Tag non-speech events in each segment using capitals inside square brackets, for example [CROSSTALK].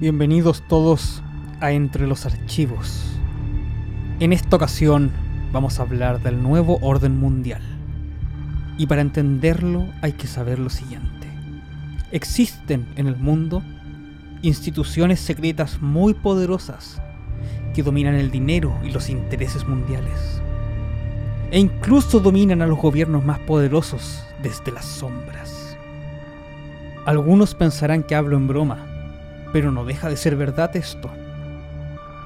Bienvenidos todos a Entre los Archivos. En esta ocasión vamos a hablar del nuevo orden mundial. Y para entenderlo hay que saber lo siguiente. Existen en el mundo instituciones secretas muy poderosas que dominan el dinero y los intereses mundiales. E incluso dominan a los gobiernos más poderosos desde las sombras. Algunos pensarán que hablo en broma, pero no deja de ser verdad esto.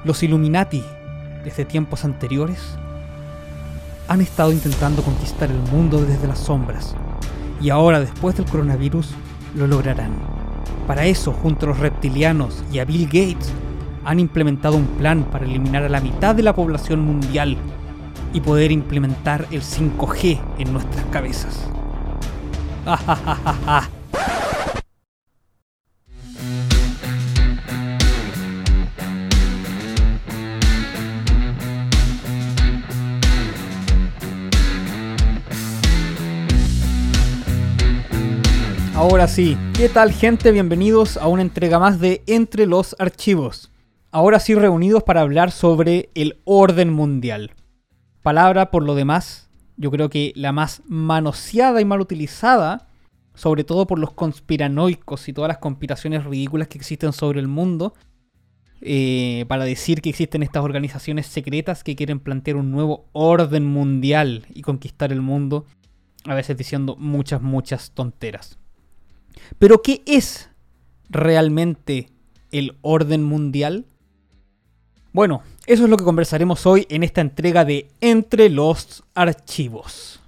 Los Illuminati, desde tiempos anteriores, han estado intentando conquistar el mundo desde las sombras, y ahora después del coronavirus lo lograrán. Para eso, junto a los reptilianos y a Bill Gates, han implementado un plan para eliminar a la mitad de la población mundial y poder implementar el 5G en nuestras cabezas. [LAUGHS] Ahora sí, ¿qué tal gente? Bienvenidos a una entrega más de Entre los Archivos. Ahora sí reunidos para hablar sobre el orden mundial. Palabra por lo demás, yo creo que la más manoseada y mal utilizada, sobre todo por los conspiranoicos y todas las conspiraciones ridículas que existen sobre el mundo, eh, para decir que existen estas organizaciones secretas que quieren plantear un nuevo orden mundial y conquistar el mundo, a veces diciendo muchas, muchas tonteras. Pero ¿qué es realmente el orden mundial? Bueno, eso es lo que conversaremos hoy en esta entrega de Entre los Archivos.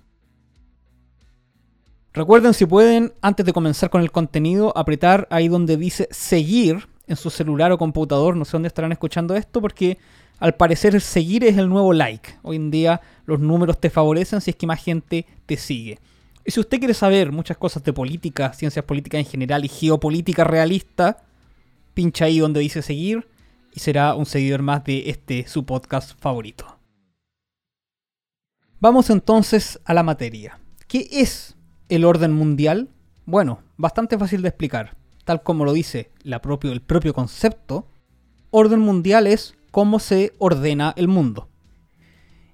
Recuerden si pueden, antes de comenzar con el contenido, apretar ahí donde dice seguir en su celular o computador, no sé dónde estarán escuchando esto, porque al parecer seguir es el nuevo like. Hoy en día los números te favorecen si es que más gente te sigue. Y si usted quiere saber muchas cosas de política, ciencias políticas en general y geopolítica realista, pincha ahí donde dice seguir y será un seguidor más de este su podcast favorito. Vamos entonces a la materia. ¿Qué es el orden mundial? Bueno, bastante fácil de explicar. Tal como lo dice el propio concepto, orden mundial es cómo se ordena el mundo.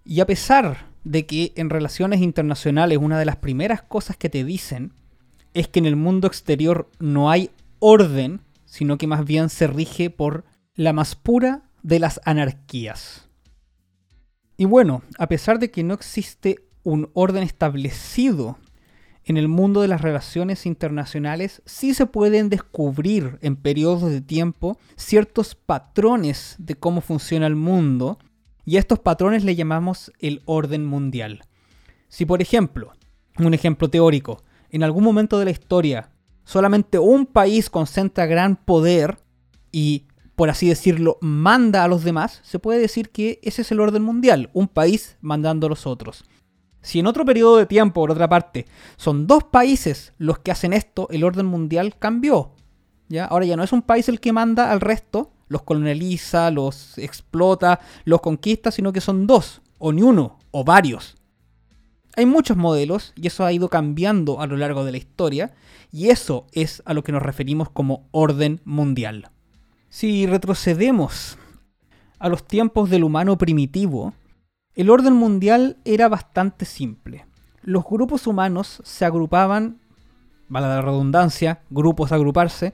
Y a pesar de que en relaciones internacionales una de las primeras cosas que te dicen es que en el mundo exterior no hay orden, sino que más bien se rige por la más pura de las anarquías. Y bueno, a pesar de que no existe un orden establecido en el mundo de las relaciones internacionales, sí se pueden descubrir en periodos de tiempo ciertos patrones de cómo funciona el mundo y a estos patrones le llamamos el orden mundial. Si por ejemplo, un ejemplo teórico, en algún momento de la historia solamente un país concentra gran poder y, por así decirlo, manda a los demás, se puede decir que ese es el orden mundial, un país mandando a los otros. Si en otro periodo de tiempo, por otra parte, son dos países los que hacen esto, el orden mundial cambió. ¿ya? Ahora ya no es un país el que manda al resto, los colonializa, los explota, los conquista, sino que son dos, o ni uno, o varios. Hay muchos modelos y eso ha ido cambiando a lo largo de la historia y eso es a lo que nos referimos como orden mundial. Si retrocedemos a los tiempos del humano primitivo, el orden mundial era bastante simple. Los grupos humanos se agrupaban, vale la redundancia, grupos agruparse,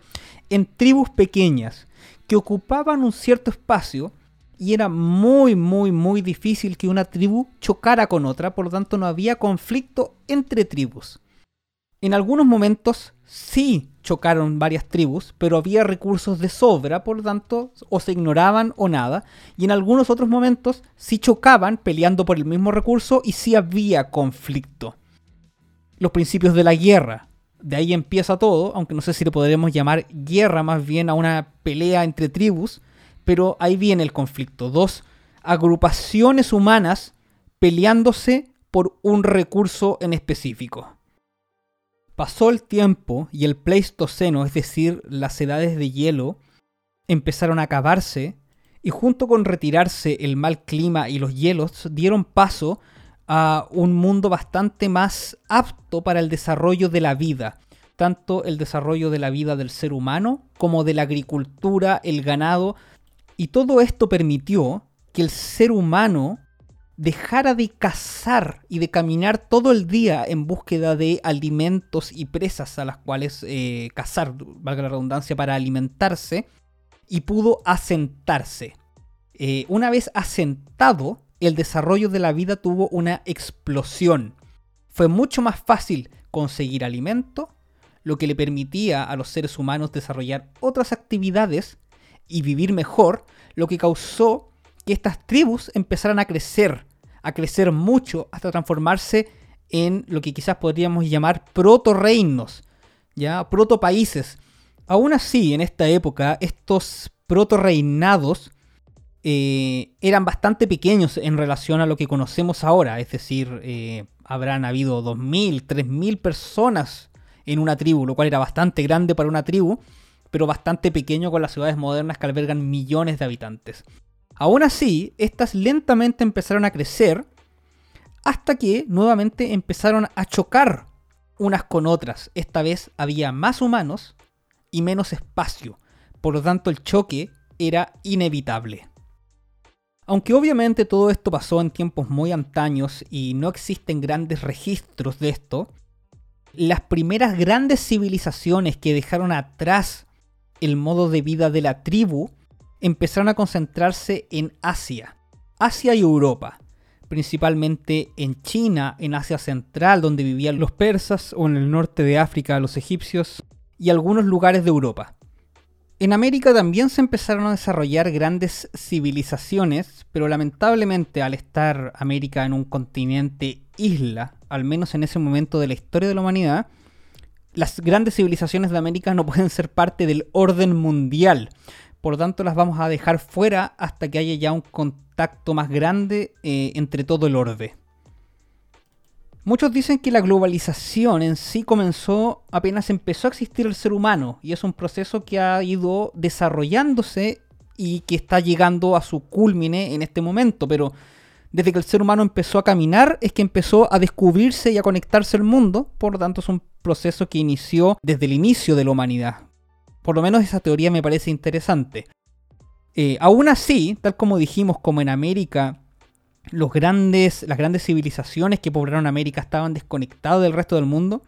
en tribus pequeñas que ocupaban un cierto espacio y era muy, muy, muy difícil que una tribu chocara con otra, por lo tanto no había conflicto entre tribus. En algunos momentos sí chocaron varias tribus, pero había recursos de sobra, por lo tanto o se ignoraban o nada, y en algunos otros momentos sí chocaban peleando por el mismo recurso y sí había conflicto. Los principios de la guerra, de ahí empieza todo, aunque no sé si le podremos llamar guerra más bien a una pelea entre tribus, pero ahí viene el conflicto. Dos agrupaciones humanas peleándose por un recurso en específico. Pasó el tiempo y el Pleistoceno, es decir, las edades de hielo, empezaron a acabarse y junto con retirarse el mal clima y los hielos dieron paso a un mundo bastante más apto para el desarrollo de la vida. tanto el desarrollo de la vida del ser humano como de la agricultura, el ganado, y todo esto permitió que el ser humano dejara de cazar y de caminar todo el día en búsqueda de alimentos y presas a las cuales eh, cazar, valga la redundancia, para alimentarse, y pudo asentarse. Eh, una vez asentado, el desarrollo de la vida tuvo una explosión. Fue mucho más fácil conseguir alimento, lo que le permitía a los seres humanos desarrollar otras actividades y vivir mejor, lo que causó que estas tribus empezaran a crecer a crecer mucho hasta transformarse en lo que quizás podríamos llamar proto-reinos, ¿ya? proto-países. Aún así, en esta época, estos proto-reinados eh, eran bastante pequeños en relación a lo que conocemos ahora, es decir, eh, habrán habido 2.000, 3.000 personas en una tribu, lo cual era bastante grande para una tribu, pero bastante pequeño con las ciudades modernas que albergan millones de habitantes. Aún así, estas lentamente empezaron a crecer hasta que nuevamente empezaron a chocar unas con otras. Esta vez había más humanos y menos espacio. Por lo tanto, el choque era inevitable. Aunque obviamente todo esto pasó en tiempos muy antaños y no existen grandes registros de esto, las primeras grandes civilizaciones que dejaron atrás el modo de vida de la tribu empezaron a concentrarse en Asia, Asia y Europa, principalmente en China, en Asia Central, donde vivían los persas, o en el norte de África, los egipcios, y algunos lugares de Europa. En América también se empezaron a desarrollar grandes civilizaciones, pero lamentablemente al estar América en un continente isla, al menos en ese momento de la historia de la humanidad, las grandes civilizaciones de América no pueden ser parte del orden mundial, por tanto las vamos a dejar fuera hasta que haya ya un contacto más grande eh, entre todo el orbe. Muchos dicen que la globalización en sí comenzó apenas empezó a existir el ser humano y es un proceso que ha ido desarrollándose y que está llegando a su culmine en este momento, pero desde que el ser humano empezó a caminar es que empezó a descubrirse y a conectarse al mundo, por lo tanto es un proceso que inició desde el inicio de la humanidad, por lo menos esa teoría me parece interesante. Eh, aún así, tal como dijimos, como en América, los grandes, las grandes civilizaciones que poblaron América estaban desconectadas del resto del mundo,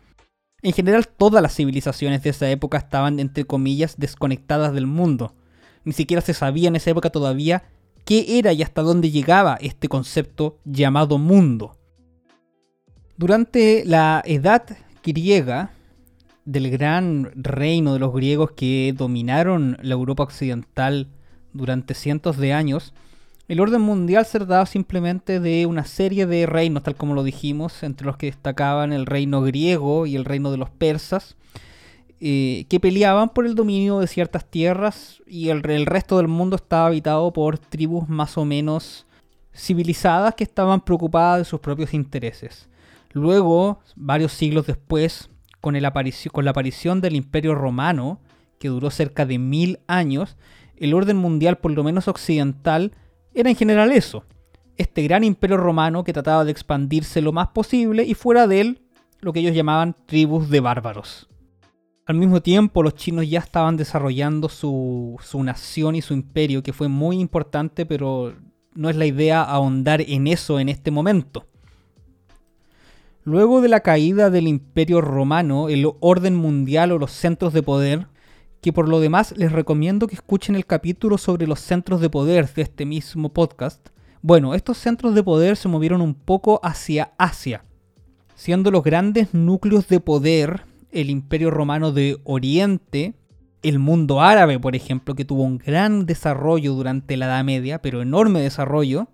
en general todas las civilizaciones de esa época estaban, entre comillas, desconectadas del mundo. Ni siquiera se sabía en esa época todavía qué era y hasta dónde llegaba este concepto llamado mundo. Durante la Edad griega, del gran reino de los griegos que dominaron la Europa occidental durante cientos de años, el orden mundial se trataba simplemente de una serie de reinos, tal como lo dijimos, entre los que destacaban el reino griego y el reino de los persas, eh, que peleaban por el dominio de ciertas tierras y el, el resto del mundo estaba habitado por tribus más o menos civilizadas que estaban preocupadas de sus propios intereses. Luego, varios siglos después, con, el con la aparición del Imperio Romano, que duró cerca de mil años, el orden mundial, por lo menos occidental, era en general eso. Este gran imperio romano que trataba de expandirse lo más posible y fuera de él lo que ellos llamaban tribus de bárbaros. Al mismo tiempo, los chinos ya estaban desarrollando su, su, nación y su imperio, que fue muy importante, pero no es la idea ahondar en eso en este momento. Luego de la caída del Imperio Romano, el orden mundial o los centros de poder, que por lo demás les recomiendo que escuchen el capítulo sobre los centros de poder de este mismo podcast, bueno, estos centros de poder se movieron un poco hacia Asia, siendo los grandes núcleos de poder el Imperio Romano de Oriente, el mundo árabe, por ejemplo, que tuvo un gran desarrollo durante la Edad Media, pero enorme desarrollo,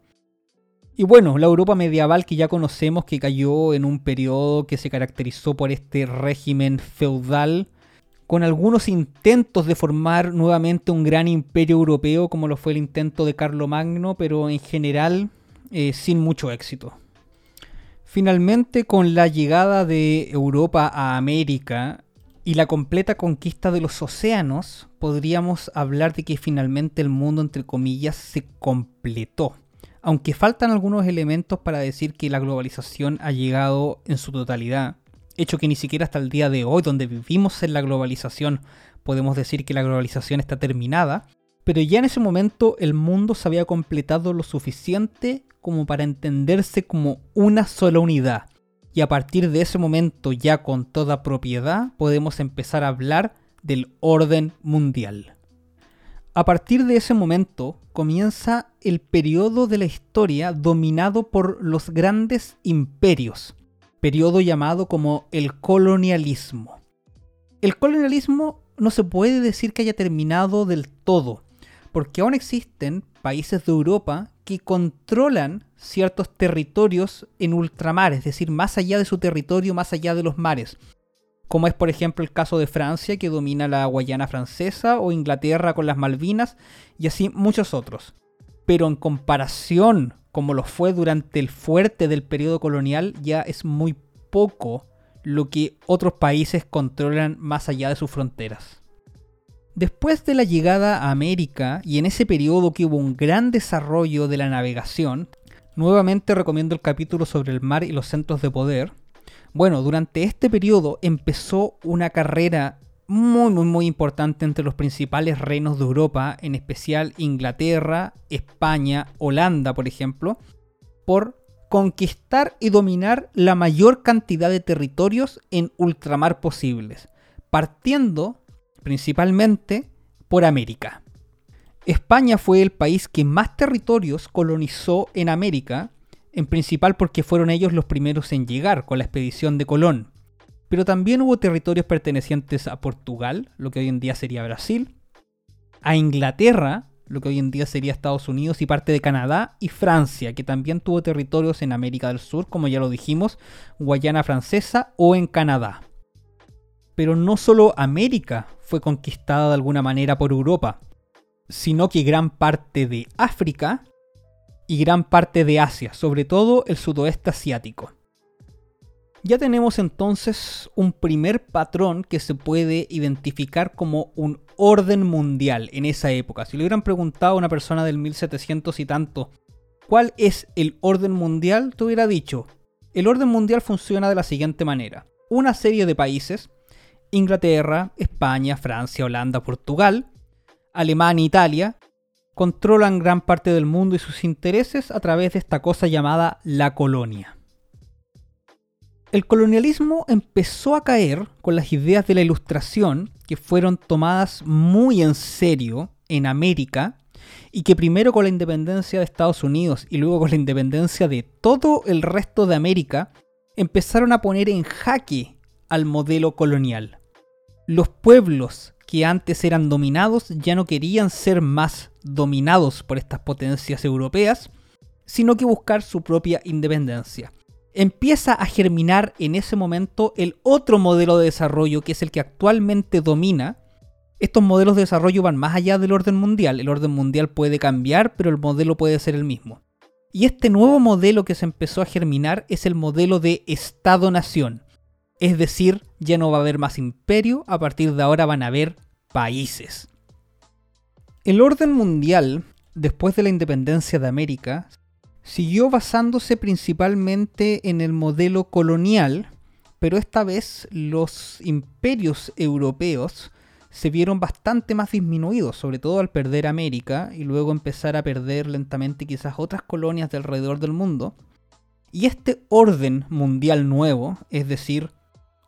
y bueno, la Europa medieval que ya conocemos que cayó en un periodo que se caracterizó por este régimen feudal, con algunos intentos de formar nuevamente un gran imperio europeo como lo fue el intento de Carlomagno, pero en general eh, sin mucho éxito. Finalmente, con la llegada de Europa a América y la completa conquista de los océanos, podríamos hablar de que finalmente el mundo, entre comillas, se completó aunque faltan algunos elementos para decir que la globalización ha llegado en su totalidad, hecho que ni siquiera hasta el día de hoy, donde vivimos en la globalización, podemos decir que la globalización está terminada, pero ya en ese momento el mundo se había completado lo suficiente como para entenderse como una sola unidad. Y a partir de ese momento, ya con toda propiedad, podemos empezar a hablar del orden mundial. A partir de ese momento comienza el periodo de la historia dominado por los grandes imperios, periodo llamado como el colonialismo. El colonialismo no se puede decir que haya terminado del todo, porque aún existen países de Europa que controlan ciertos territorios en ultramar, es decir, más allá de su territorio, más allá de los mares. Como es por ejemplo el caso de Francia que domina la Guayana francesa o Inglaterra con las Malvinas y así muchos otros. Pero en comparación como lo fue durante el fuerte del periodo colonial ya es muy poco lo que otros países controlan más allá de sus fronteras. Después de la llegada a América y en ese periodo que hubo un gran desarrollo de la navegación, nuevamente recomiendo el capítulo sobre el mar y los centros de poder. Bueno, durante este periodo empezó una carrera muy muy muy importante entre los principales reinos de Europa, en especial Inglaterra, España, Holanda, por ejemplo, por conquistar y dominar la mayor cantidad de territorios en ultramar posibles, partiendo principalmente por América. España fue el país que más territorios colonizó en América, en principal porque fueron ellos los primeros en llegar con la expedición de Colón. Pero también hubo territorios pertenecientes a Portugal, lo que hoy en día sería Brasil, a Inglaterra, lo que hoy en día sería Estados Unidos y parte de Canadá, y Francia, que también tuvo territorios en América del Sur, como ya lo dijimos, Guayana Francesa o en Canadá. Pero no solo América fue conquistada de alguna manera por Europa, sino que gran parte de África y gran parte de Asia, sobre todo el sudoeste asiático. Ya tenemos entonces un primer patrón que se puede identificar como un orden mundial en esa época. Si le hubieran preguntado a una persona del 1700 y tanto, ¿cuál es el orden mundial? Te hubiera dicho, el orden mundial funciona de la siguiente manera. Una serie de países Inglaterra, España, Francia, Holanda, Portugal, Alemania, Italia, controlan gran parte del mundo y sus intereses a través de esta cosa llamada la colonia. El colonialismo empezó a caer con las ideas de la ilustración que fueron tomadas muy en serio en América y que primero con la independencia de Estados Unidos y luego con la independencia de todo el resto de América empezaron a poner en jaque al modelo colonial. Los pueblos que antes eran dominados ya no querían ser más dominados por estas potencias europeas, sino que buscar su propia independencia. Empieza a germinar en ese momento el otro modelo de desarrollo que es el que actualmente domina. Estos modelos de desarrollo van más allá del orden mundial. El orden mundial puede cambiar, pero el modelo puede ser el mismo. Y este nuevo modelo que se empezó a germinar es el modelo de Estado-Nación. Es decir, ya no va a haber más imperio, a partir de ahora van a haber países. El orden mundial, después de la independencia de América, siguió basándose principalmente en el modelo colonial, pero esta vez los imperios europeos se vieron bastante más disminuidos, sobre todo al perder América y luego empezar a perder lentamente quizás otras colonias de alrededor del mundo. Y este orden mundial nuevo, es decir,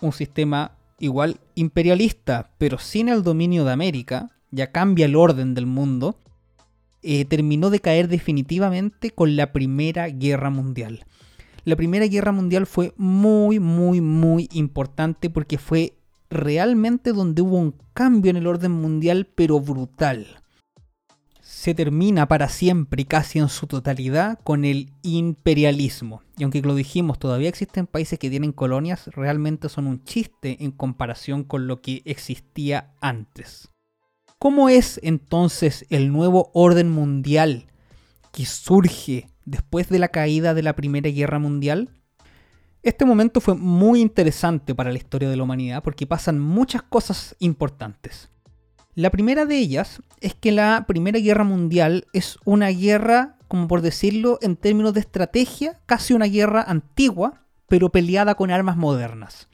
un sistema igual imperialista, pero sin el dominio de América, ya cambia el orden del mundo, eh, terminó de caer definitivamente con la Primera Guerra Mundial. La Primera Guerra Mundial fue muy, muy, muy importante porque fue realmente donde hubo un cambio en el orden mundial, pero brutal se termina para siempre casi en su totalidad con el imperialismo. Y aunque lo dijimos, todavía existen países que tienen colonias, realmente son un chiste en comparación con lo que existía antes. ¿Cómo es entonces el nuevo orden mundial que surge después de la caída de la Primera Guerra Mundial? Este momento fue muy interesante para la historia de la humanidad porque pasan muchas cosas importantes. La primera de ellas es que la Primera Guerra Mundial es una guerra, como por decirlo, en términos de estrategia, casi una guerra antigua, pero peleada con armas modernas.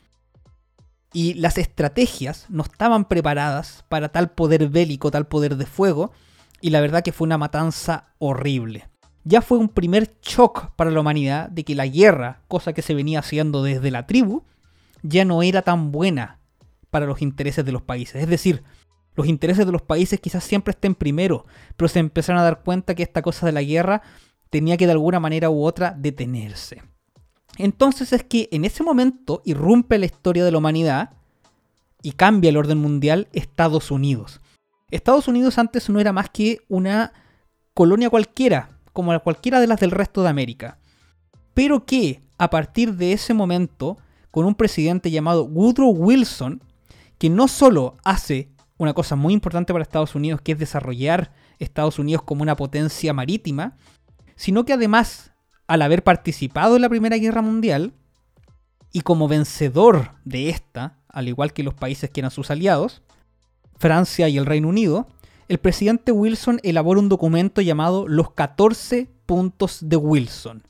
Y las estrategias no estaban preparadas para tal poder bélico, tal poder de fuego, y la verdad que fue una matanza horrible. Ya fue un primer shock para la humanidad de que la guerra, cosa que se venía haciendo desde la tribu, ya no era tan buena para los intereses de los países. Es decir, los intereses de los países quizás siempre estén primero, pero se empezaron a dar cuenta que esta cosa de la guerra tenía que de alguna manera u otra detenerse. Entonces es que en ese momento irrumpe la historia de la humanidad y cambia el orden mundial Estados Unidos. Estados Unidos antes no era más que una colonia cualquiera, como cualquiera de las del resto de América. Pero que a partir de ese momento, con un presidente llamado Woodrow Wilson, que no solo hace una cosa muy importante para Estados Unidos, que es desarrollar Estados Unidos como una potencia marítima, sino que además al haber participado en la Primera Guerra Mundial y como vencedor de esta, al igual que los países que eran sus aliados, Francia y el Reino Unido, el presidente Wilson elabora un documento llamado Los 14 puntos de Wilson.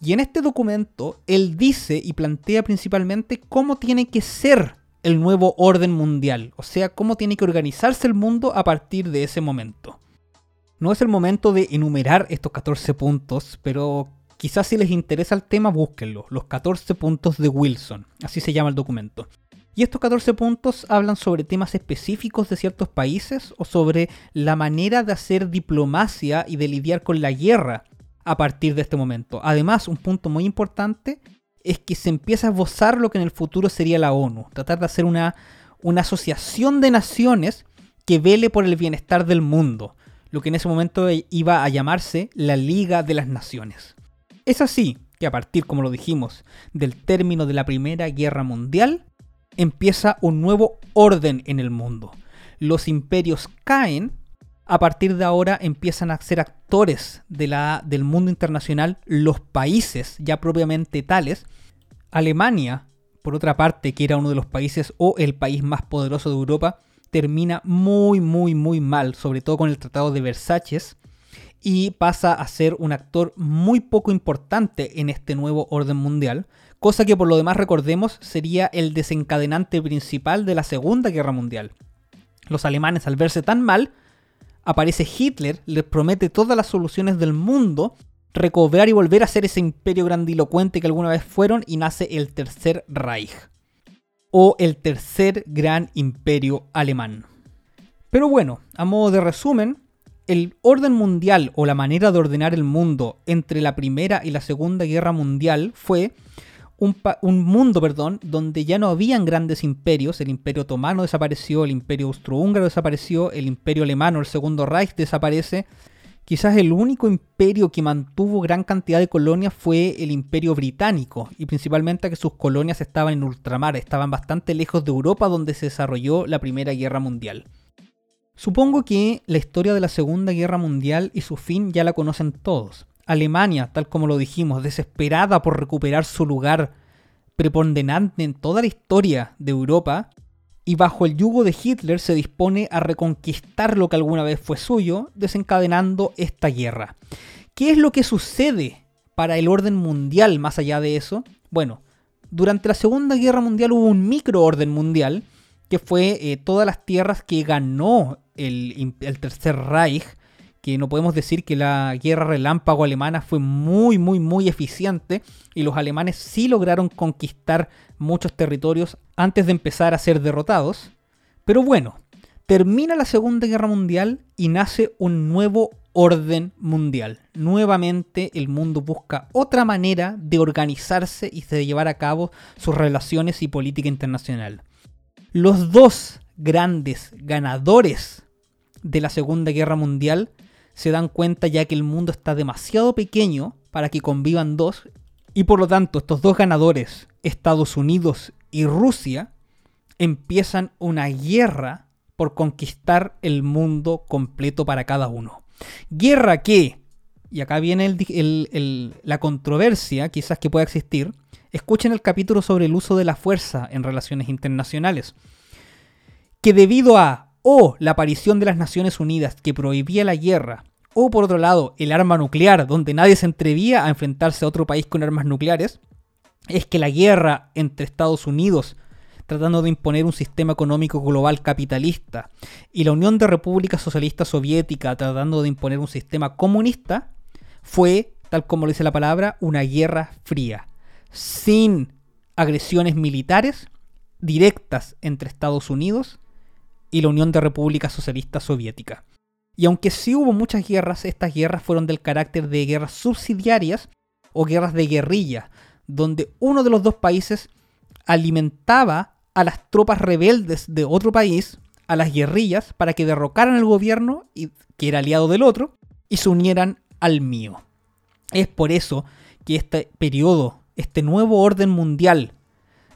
Y en este documento él dice y plantea principalmente cómo tiene que ser el nuevo orden mundial, o sea, cómo tiene que organizarse el mundo a partir de ese momento. No es el momento de enumerar estos 14 puntos, pero Quizás si les interesa el tema, búsquenlo. Los 14 puntos de Wilson. Así se llama el documento. Y estos 14 puntos hablan sobre temas específicos de ciertos países o sobre la manera de hacer diplomacia y de lidiar con la guerra a partir de este momento. Además, un punto muy importante es que se empieza a esbozar lo que en el futuro sería la ONU. Tratar de hacer una, una asociación de naciones que vele por el bienestar del mundo. Lo que en ese momento iba a llamarse la Liga de las Naciones. Es así que a partir, como lo dijimos, del término de la Primera Guerra Mundial, empieza un nuevo orden en el mundo. Los imperios caen, a partir de ahora empiezan a ser actores de la, del mundo internacional los países ya propiamente tales. Alemania, por otra parte, que era uno de los países o el país más poderoso de Europa, termina muy, muy, muy mal, sobre todo con el Tratado de Versalles, y pasa a ser un actor muy poco importante en este nuevo orden mundial, cosa que por lo demás recordemos sería el desencadenante principal de la Segunda Guerra Mundial. Los alemanes al verse tan mal, aparece Hitler, les promete todas las soluciones del mundo, recobrar y volver a ser ese imperio grandilocuente que alguna vez fueron y nace el Tercer Reich, o el tercer gran imperio alemán. Pero bueno, a modo de resumen, el orden mundial o la manera de ordenar el mundo entre la Primera y la Segunda Guerra Mundial fue un, mundo, perdón, donde ya no habían grandes imperios, el Imperio Otomano desapareció, el Imperio Austrohúngaro desapareció, el Imperio Alemano, el Segundo Reich desaparece. Quizás el único imperio que mantuvo gran cantidad de colonias fue el Imperio Británico, y principalmente que sus colonias estaban en ultramar, estaban bastante lejos de Europa donde se desarrolló la Primera Guerra Mundial. Supongo que la historia de la Segunda Guerra Mundial y su fin ya la conocen todos. Alemania, tal como lo dijimos, desesperada por recuperar su lugar preponderante en toda la historia de Europa, y bajo el yugo de Hitler se dispone a reconquistar lo que alguna vez fue suyo, desencadenando esta guerra. ¿Qué es lo que sucede para el orden mundial más allá de eso? Bueno, durante la Segunda Guerra Mundial hubo un microorden mundial, que fue eh, todas las tierras que ganó el, Tercer Reich, que no podemos decir que la guerra relámpago alemana fue muy, muy, muy eficiente y los alemanes sí lograron conquistar muchos territorios antes de empezar a ser derrotados. Pero bueno, termina la Segunda Guerra Mundial y nace un nuevo orden mundial. Nuevamente el mundo busca otra manera de organizarse y de llevar a cabo sus relaciones y política internacional. Los dos grandes ganadores de la Segunda Guerra Mundial se dan cuenta ya que el mundo está demasiado pequeño para que convivan dos y por lo tanto estos dos ganadores, Estados Unidos y Rusia, empiezan una guerra por conquistar el mundo completo para cada uno. Guerra que, y acá viene la controversia quizás que pueda existir, escuchen el capítulo sobre el uso de la fuerza en relaciones internacionales, que debido a o la aparición de las Naciones Unidas que prohibía la guerra, o por otro lado el arma nuclear, donde nadie se atrevía a enfrentarse a otro país con armas nucleares, es que la guerra entre Estados Unidos tratando de imponer un sistema económico global capitalista, y la Unión de Repúblicas Socialistas Soviética tratando de imponer un sistema comunista, fue, tal como lo dice la palabra, una guerra fría, sin agresiones militares directas entre Estados Unidos y la Unión de Repúblicas Socialistas Soviética. Y aunque sí hubo muchas guerras, estas guerras fueron del carácter de guerras subsidiarias o guerras de guerrilla, donde uno de los dos países alimentaba a las tropas rebeldes de otro país, a las guerrillas, para que derrocaran el gobierno, y, que era aliado del otro, y se unieran al mío. Es por eso que este periodo, este nuevo orden mundial,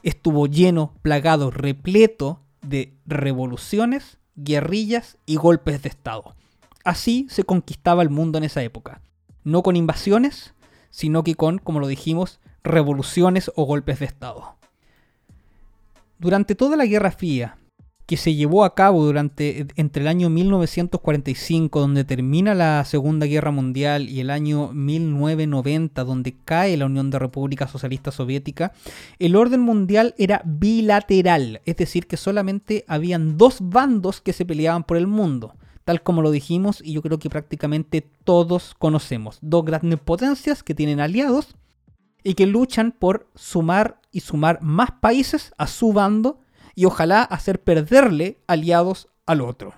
estuvo lleno, plagado, repleto de revoluciones, guerrillas y golpes de Estado. Así se conquistaba el mundo en esa época. No con invasiones, sino que con, como lo dijimos, revoluciones o golpes de Estado. Durante toda la Guerra Fría, que se llevó a cabo durante entre el año 1945, donde termina la Segunda Guerra Mundial, y el año 1990, donde cae la Unión de Repúblicas Socialistas Soviética, el orden mundial era bilateral, es decir, que solamente habían dos bandos que se peleaban por el mundo tal como lo dijimos y yo creo que prácticamente todos conocemos. Dos grandes potencias que tienen aliados y que luchan por sumar y sumar más países a su bando y ojalá hacer perderle aliados al otro.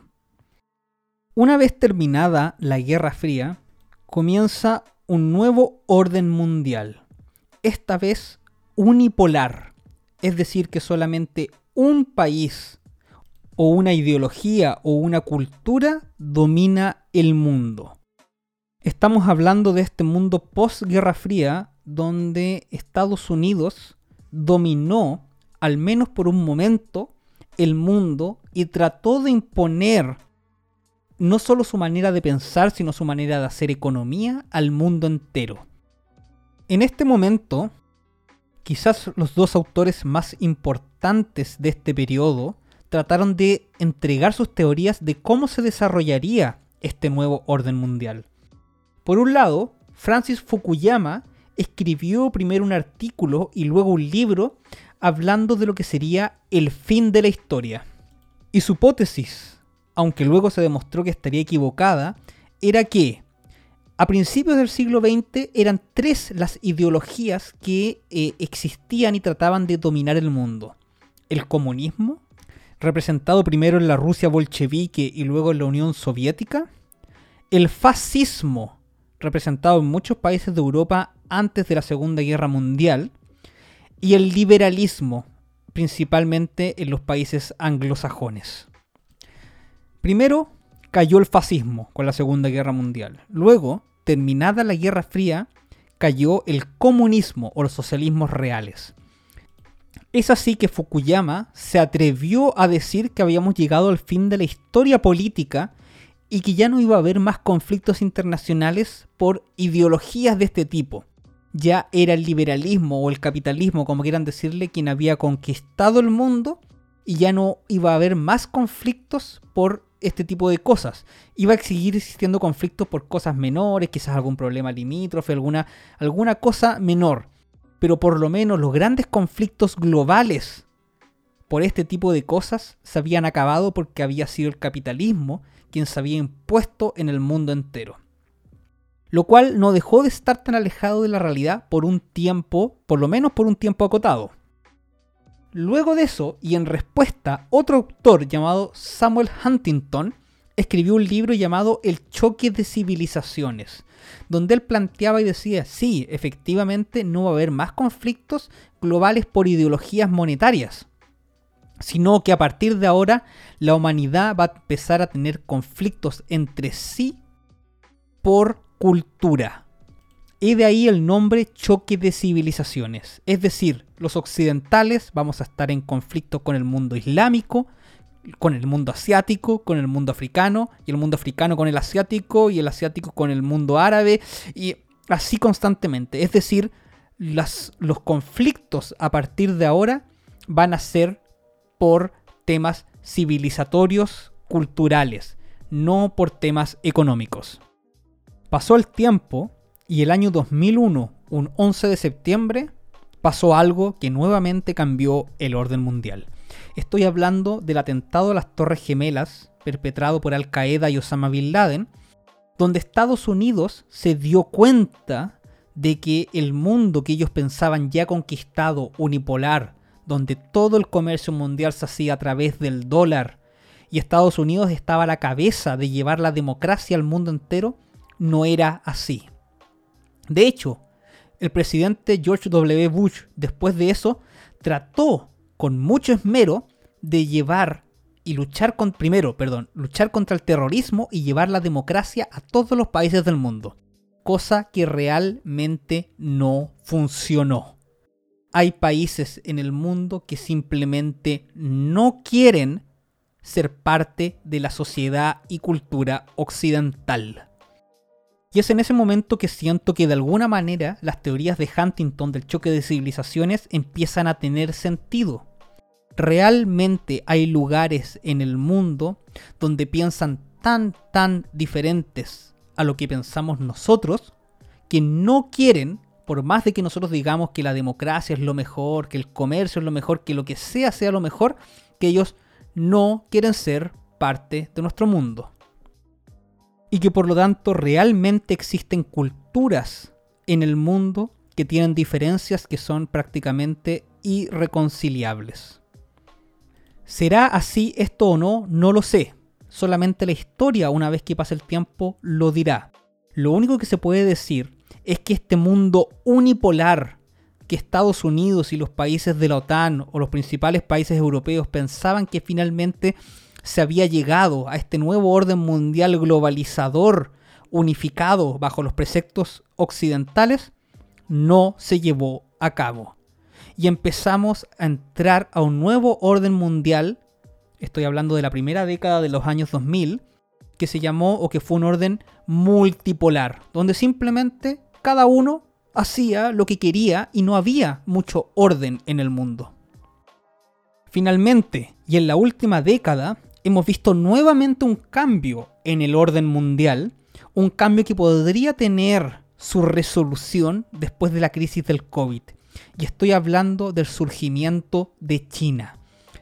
Una vez terminada la Guerra Fría, comienza un nuevo orden mundial, esta vez unipolar, es decir, que solamente un país o una ideología o una cultura domina el mundo. Estamos hablando de este mundo post-Guerra Fría donde Estados Unidos dominó, al menos por un momento, el mundo y trató de imponer no solo su manera de pensar, sino su manera de hacer economía al mundo entero. En este momento, quizás los dos autores más importantes de este periodo trataron de entregar sus teorías de cómo se desarrollaría este nuevo orden mundial. Por un lado, Francis Fukuyama escribió primero un artículo y luego un libro hablando de lo que sería el fin de la historia. Y su hipótesis, aunque luego se demostró que estaría equivocada, era que a principios del siglo XX eran tres las ideologías que eh, existían y trataban de dominar el mundo. El comunismo, representado primero en la Rusia bolchevique y luego en la Unión Soviética, el fascismo, representado en muchos países de Europa antes de la Segunda Guerra Mundial, y el liberalismo, principalmente en los países anglosajones. Primero cayó el fascismo con la Segunda Guerra Mundial. Luego, terminada la Guerra Fría, cayó el comunismo o los socialismos reales. Es así que Fukuyama se atrevió a decir que habíamos llegado al fin de la historia política y que ya no iba a haber más conflictos internacionales por ideologías de este tipo. Ya era el liberalismo o el capitalismo, como quieran decirle, quien había conquistado el mundo y ya no iba a haber más conflictos por este tipo de cosas. Iba a seguir existiendo conflictos por cosas menores, quizás algún problema limítrofe, alguna, alguna cosa menor pero por lo menos los grandes conflictos globales por este tipo de cosas se habían acabado porque había sido el capitalismo quien se había impuesto en el mundo entero. Lo cual no dejó de estar tan alejado de la realidad por un tiempo, por lo menos por un tiempo acotado. Luego de eso, y en respuesta, otro autor llamado Samuel Huntington escribió un libro llamado El choque de civilizaciones, donde él planteaba y decía, sí, efectivamente no va a haber más conflictos globales por ideologías monetarias, sino que a partir de ahora la humanidad va a empezar a tener conflictos entre sí por cultura. Y de ahí el nombre choque de civilizaciones. Es decir, los occidentales vamos a estar en conflicto con el mundo islámico, con el mundo asiático, con el mundo africano, y el mundo africano con el asiático, y el asiático con el mundo árabe, y así constantemente. Es decir, los conflictos a partir de ahora van a ser por temas civilizatorios, culturales, no por temas económicos. Pasó el tiempo y el año 2001, un 11 de septiembre, pasó algo que nuevamente cambió el orden mundial. Estoy hablando del atentado a las Torres Gemelas perpetrado por Al Qaeda y Osama Bin Laden, donde Estados Unidos se dio cuenta de que el mundo que ellos pensaban ya conquistado, unipolar, donde todo el comercio mundial se hacía a través del dólar y Estados Unidos estaba a la cabeza de llevar la democracia al mundo entero, no era así. De hecho, el presidente George W. Bush después de eso trató con mucho esmero de llevar y luchar con primero, perdón, luchar contra el terrorismo y llevar la democracia a todos los países del mundo, cosa que realmente no funcionó. Hay países en el mundo que simplemente no quieren ser parte de la sociedad y cultura occidental. Y es en ese momento que siento que de alguna manera las teorías de Huntington del choque de civilizaciones empiezan a tener sentido. Realmente hay lugares en el mundo donde piensan tan, tan diferentes a lo que pensamos nosotros, que no quieren, por más de que nosotros digamos que la democracia es lo mejor, que el comercio es lo mejor, que lo que sea sea lo mejor, que ellos no quieren ser parte de nuestro mundo y que por lo tanto realmente existen culturas en el mundo que tienen diferencias que son prácticamente irreconciliables. ¿Será así esto o no? No lo sé. Solamente la historia, una vez que pase el tiempo, lo dirá. Lo único que se puede decir es que este mundo unipolar que Estados Unidos y los países de la OTAN o los principales países europeos pensaban que finalmente se había llegado a este nuevo orden mundial globalizador unificado bajo los preceptos occidentales, no se llevó a cabo. Y empezamos a entrar a un nuevo orden mundial, estoy hablando de la primera década de los años 2000, que se llamó o que fue un orden multipolar, donde simplemente cada uno hacía lo que quería y no había mucho orden en el mundo. Finalmente, y en la última década, hemos visto nuevamente un cambio en el orden mundial, un cambio que podría tener su resolución después de la crisis del COVID. Y estoy hablando del surgimiento de China.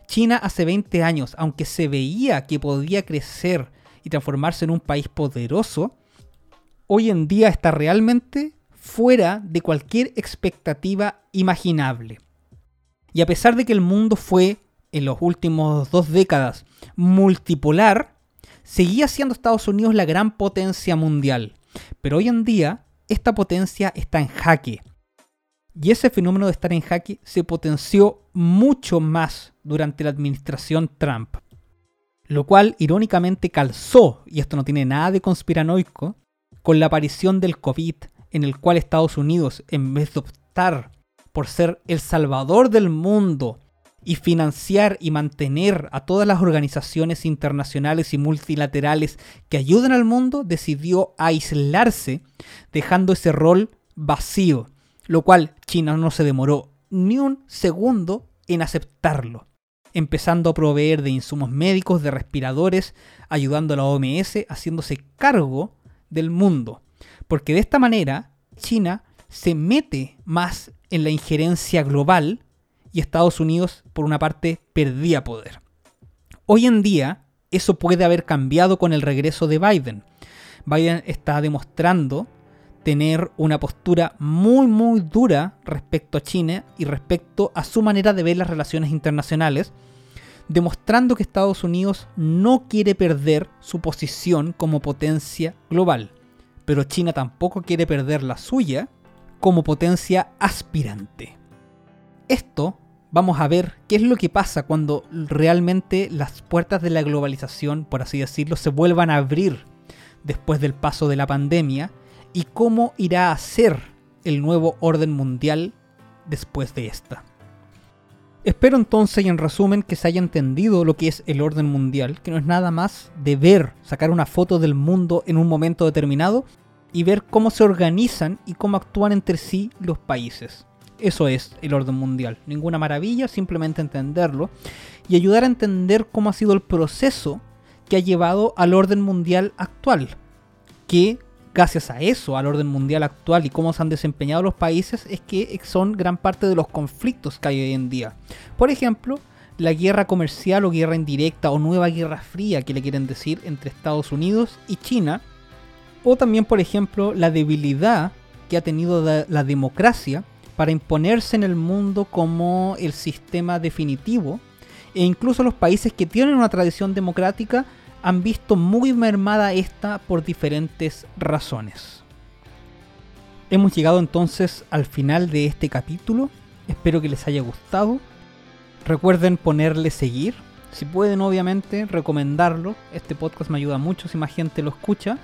China hace 20 años, aunque se veía que podía crecer y transformarse en un país poderoso, hoy en día está realmente fuera de cualquier expectativa imaginable. Y a pesar de que el mundo fue en los últimos dos décadas multipolar, seguía siendo Estados Unidos la gran potencia mundial. Pero hoy en día, esta potencia está en jaque. Y ese fenómeno de estar en jaque se potenció mucho más durante la administración Trump. Lo cual irónicamente calzó, y esto no tiene nada de conspiranoico, con la aparición del COVID, en el cual Estados Unidos, en vez de optar por ser el salvador del mundo y financiar y mantener a todas las organizaciones internacionales y multilaterales que ayudan al mundo, decidió aislarse, dejando ese rol vacío, lo cual China no se demoró ni un segundo en aceptarlo, empezando a proveer de insumos médicos, de respiradores, ayudando a la OMS, haciéndose cargo del mundo. Porque de esta manera, China se mete más en la injerencia global y Estados Unidos, por una parte, perdía poder. Hoy en día, eso puede haber cambiado con el regreso de Biden. Biden está demostrando tener una postura muy muy dura respecto a China y respecto a su manera de ver las relaciones internacionales, demostrando que Estados Unidos no quiere perder su posición como potencia global, pero China tampoco quiere perder la suya como potencia aspirante esto vamos a ver qué es lo que pasa cuando realmente las puertas de la globalización, por así decirlo, se vuelvan a abrir después del paso de la pandemia y cómo irá a ser el nuevo orden mundial después de esta. Espero entonces y en resumen que se haya entendido lo que es el orden mundial, que no es nada más de ver, sacar una foto del mundo en un momento determinado y ver cómo se organizan y cómo actúan entre sí los países. Eso es el orden mundial. Ninguna maravilla, simplemente entenderlo y ayudar a entender cómo ha sido el proceso que ha llevado al orden mundial actual. Que gracias a eso, al orden mundial actual y cómo se han desempeñado los países, es que son gran parte de los conflictos que hay hoy en día. Por ejemplo, la guerra comercial o guerra indirecta o nueva guerra fría que le quieren decir entre Estados Unidos y China, o también, por ejemplo, la debilidad que ha tenido la democracia para imponerse en el mundo como el sistema definitivo, e incluso los países que tienen una tradición democrática han visto muy mermada esta por diferentes razones. Hemos llegado entonces al final de este capítulo, espero que les haya gustado. Recuerden ponerle seguir, si pueden obviamente recomendarlo, este podcast me ayuda mucho si más gente lo escucha.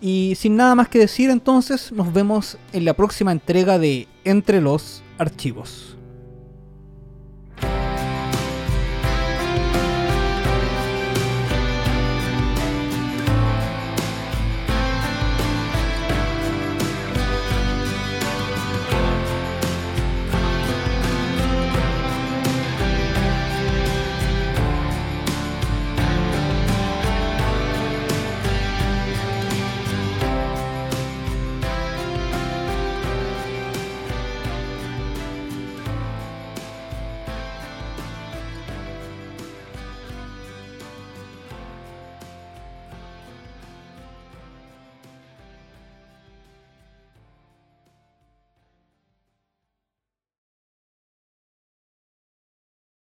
Y sin nada más que decir entonces, nos vemos en la próxima entrega de Entre los Archivos.